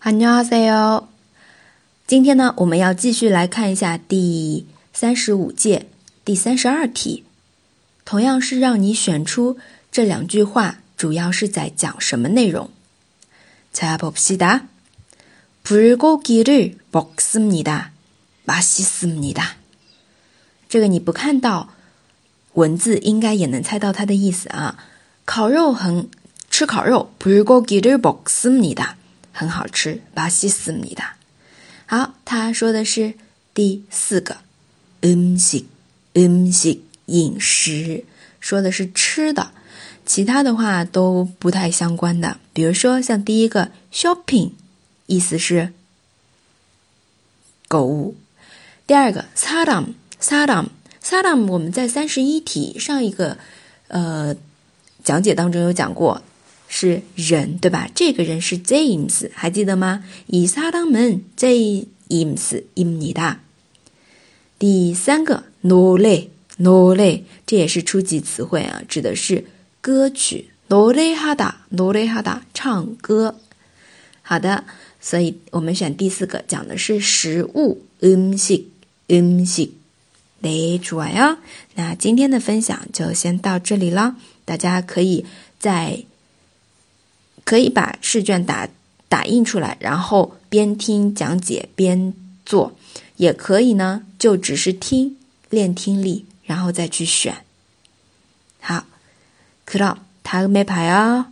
안녕하세 요。 今天呢，我们要继续来看一下第三十五届第三十二题，同样是让你选出这两句话主要是在讲什么内容。자봅시다불고기를먹습니다맛있습니다这个你不看到文字，应该也能猜到它的意思啊。烤肉很吃烤肉，불고기를먹습니다 很好吃，巴西斯米达。好，他说的是第四个，음식 음식饮食，说的是吃的，其他的话都不太相关的。比如说，像第一个 shopping，意思是购物；第二个 salam salam salam，我们在三十一题上一个呃讲解当中有讲过。 是人，对吧？这个人是 James，还记得吗？以撒当门 James im 니 다。 第三个 노래 노래这也是初级词汇啊，指的是歌曲。노래하다노래하다唱歌。好的，所以我们选第四个，讲的是食物。음식음 식。 네， 좋아 요。 那今天的分享就先到这里了，大家可以在。 可以把试卷打打印出来，然后边听讲解边做，也可以呢，就只是听练听力，然后再去选。好，그럼다음에봐요